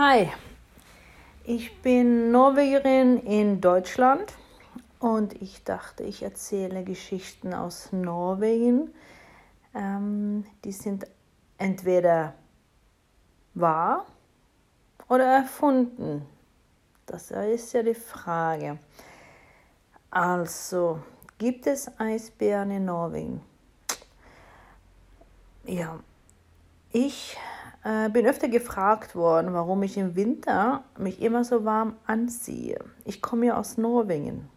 Hi, ich bin Norwegerin in Deutschland und ich dachte, ich erzähle Geschichten aus Norwegen. Ähm, die sind entweder wahr oder erfunden. Das ist ja die Frage. Also, gibt es Eisbären in Norwegen? Ja, ich äh, bin öfter gefragt worden, warum ich im Winter mich immer so warm anziehe. Ich komme ja aus Norwegen.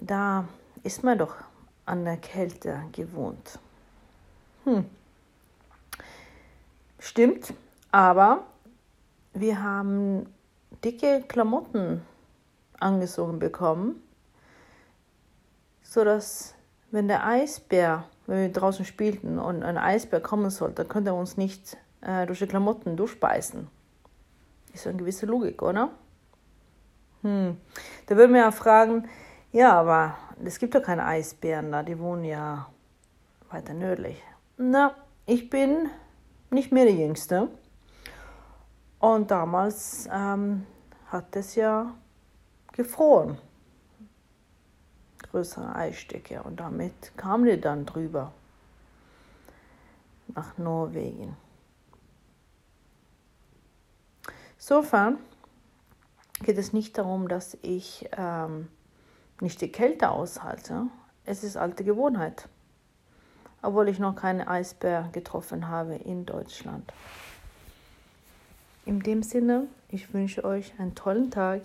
Da ist man doch an der Kälte gewohnt. Hm. Stimmt, aber wir haben dicke Klamotten angezogen bekommen, sodass wenn der Eisbär, wenn wir draußen spielten und ein Eisbär kommen sollte, dann könnte er uns nicht äh, durch die Klamotten durchbeißen. Ist eine gewisse Logik, oder? Hm. Da würden wir ja fragen, ja, aber es gibt doch keine Eisbären da, die wohnen ja weiter nördlich. Na, ich bin nicht mehr die Jüngste. Und damals ähm, hat es ja gefroren größere Eisstücke und damit kamen die dann drüber nach Norwegen. Insofern geht es nicht darum, dass ich ähm, nicht die Kälte aushalte. Es ist alte Gewohnheit, obwohl ich noch keine Eisbär getroffen habe in Deutschland. In dem Sinne, ich wünsche euch einen tollen Tag.